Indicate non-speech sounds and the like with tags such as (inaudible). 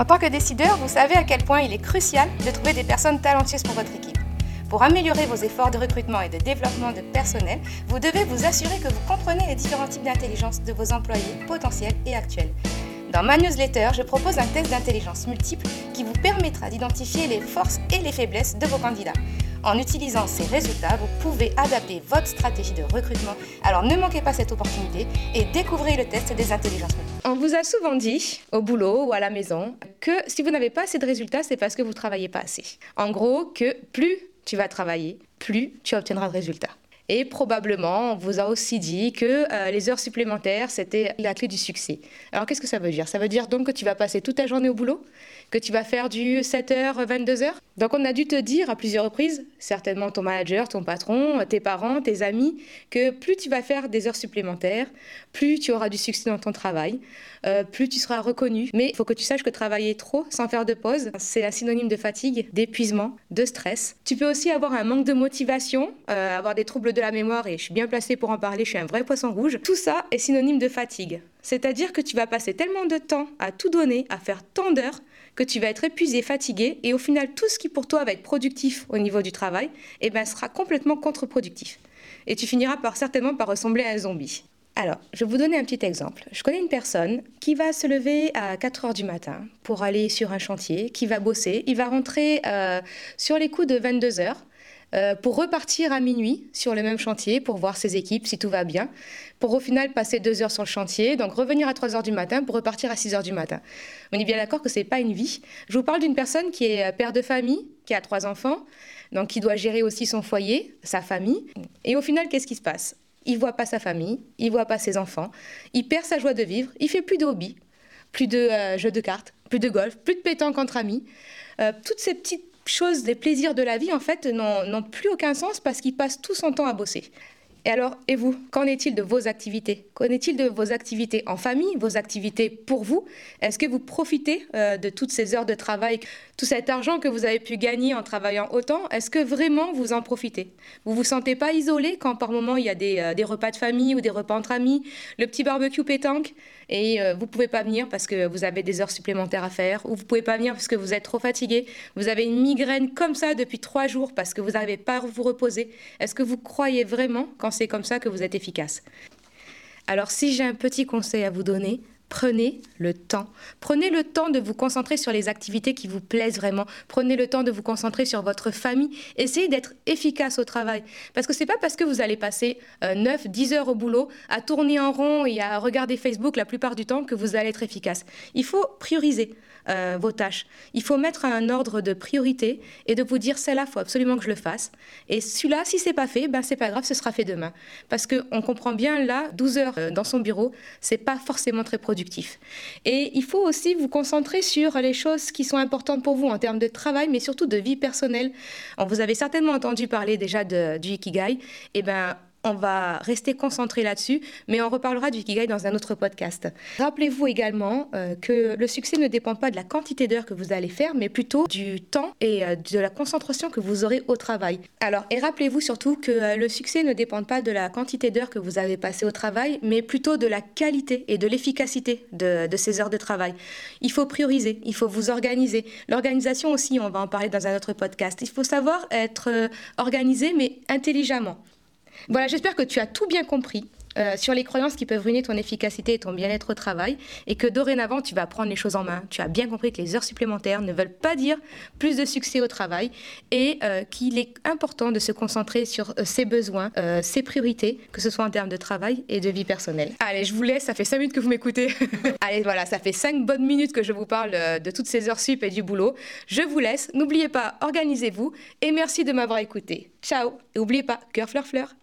En tant que décideur, vous savez à quel point il est crucial de trouver des personnes talentueuses pour votre équipe. Pour améliorer vos efforts de recrutement et de développement de personnel, vous devez vous assurer que vous comprenez les différents types d'intelligence de vos employés potentiels et actuels. Dans ma newsletter, je propose un test d'intelligence multiple qui vous permettra d'identifier les forces et les faiblesses de vos candidats. En utilisant ces résultats, vous pouvez adapter votre stratégie de recrutement. Alors ne manquez pas cette opportunité et découvrez le test des intelligences. On vous a souvent dit, au boulot ou à la maison, que si vous n'avez pas assez de résultats, c'est parce que vous ne travaillez pas assez. En gros, que plus tu vas travailler, plus tu obtiendras de résultats. Et probablement, on vous a aussi dit que euh, les heures supplémentaires, c'était la clé du succès. Alors qu'est-ce que ça veut dire? Ça veut dire donc que tu vas passer toute ta journée au boulot? Que tu vas faire du 7h, 22h Donc on a dû te dire à plusieurs reprises, certainement ton manager, ton patron, tes parents, tes amis, que plus tu vas faire des heures supplémentaires, plus tu auras du succès dans ton travail, euh, plus tu seras reconnu. Mais il faut que tu saches que travailler trop sans faire de pause, c'est un synonyme de fatigue, d'épuisement, de stress. Tu peux aussi avoir un manque de motivation, euh, avoir des troubles de la mémoire et je suis bien placée pour en parler, je suis un vrai poisson rouge. Tout ça est synonyme de fatigue. C'est-à-dire que tu vas passer tellement de temps à tout donner, à faire tant d'heures, que tu vas être épuisé, fatigué, et au final, tout ce qui pour toi va être productif au niveau du travail, eh ben, sera complètement contre-productif. Et tu finiras par certainement par ressembler à un zombie. Alors, je vais vous donner un petit exemple. Je connais une personne qui va se lever à 4 heures du matin pour aller sur un chantier, qui va bosser. Il va rentrer euh, sur les coups de 22 heures euh, pour repartir à minuit sur le même chantier pour voir ses équipes si tout va bien, pour au final passer deux heures sur le chantier, donc revenir à 3 heures du matin pour repartir à 6 heures du matin. On est bien d'accord que ce n'est pas une vie. Je vous parle d'une personne qui est euh, père de famille, qui a trois enfants, donc qui doit gérer aussi son foyer, sa famille. Et au final, qu'est-ce qui se passe? Il voit pas sa famille, il voit pas ses enfants, il perd sa joie de vivre, il fait plus de hobby, plus de euh, jeux de cartes, plus de golf, plus de pétanque entre amis. toutes ces petites choses, des plaisirs de la vie, en fait, n'ont plus aucun sens parce qu'il passe tout son temps à bosser. Et alors, et vous, qu'en est-il de vos activités? Qu'en est-il de vos activités en famille, vos activités pour vous? Est-ce que vous profitez euh, de toutes ces heures de travail, tout cet argent que vous avez pu gagner en travaillant autant? Est-ce que vraiment vous en profitez? Vous vous sentez pas isolé quand par moment il y a des, euh, des, repas de famille ou des repas entre amis, le petit barbecue pétanque? Et euh, vous pouvez pas venir parce que vous avez des heures supplémentaires à faire ou vous pouvez pas venir parce que vous êtes trop fatigué, vous avez une migraine comme ça depuis trois jours parce que vous n'arrivez pas à vous reposer. Est-ce que vous croyez vraiment quand c'est comme ça que vous êtes efficace Alors si j'ai un petit conseil à vous donner, Prenez le temps. Prenez le temps de vous concentrer sur les activités qui vous plaisent vraiment. Prenez le temps de vous concentrer sur votre famille. Essayez d'être efficace au travail. Parce que ce n'est pas parce que vous allez passer 9, euh, 10 heures au boulot à tourner en rond et à regarder Facebook la plupart du temps que vous allez être efficace. Il faut prioriser. Euh, vos tâches. Il faut mettre un ordre de priorité et de vous dire celle-là, faut absolument que je le fasse. Et celui-là, si c'est pas fait, ben c'est pas grave, ce sera fait demain. Parce qu'on comprend bien là, 12 heures euh, dans son bureau, c'est pas forcément très productif. Et il faut aussi vous concentrer sur les choses qui sont importantes pour vous en termes de travail, mais surtout de vie personnelle. vous avez certainement entendu parler déjà du Ikigai. Et ben on va rester concentré là-dessus, mais on reparlera du Ikigai dans un autre podcast. Rappelez-vous également euh, que le succès ne dépend pas de la quantité d'heures que vous allez faire, mais plutôt du temps et euh, de la concentration que vous aurez au travail. Alors, et rappelez-vous surtout que euh, le succès ne dépend pas de la quantité d'heures que vous avez passées au travail, mais plutôt de la qualité et de l'efficacité de, de ces heures de travail. Il faut prioriser, il faut vous organiser. L'organisation aussi, on va en parler dans un autre podcast. Il faut savoir être organisé, mais intelligemment. Voilà, j'espère que tu as tout bien compris. Euh, sur les croyances qui peuvent ruiner ton efficacité et ton bien-être au travail, et que dorénavant tu vas prendre les choses en main. Tu as bien compris que les heures supplémentaires ne veulent pas dire plus de succès au travail, et euh, qu'il est important de se concentrer sur euh, ses besoins, ses priorités, que ce soit en termes de travail et de vie personnelle. Allez, je vous laisse, ça fait 5 minutes que vous m'écoutez. (laughs) Allez, voilà, ça fait 5 bonnes minutes que je vous parle de toutes ces heures sup et du boulot. Je vous laisse, n'oubliez pas, organisez-vous, et merci de m'avoir écouté. Ciao, et n'oubliez pas, cœur fleur fleur.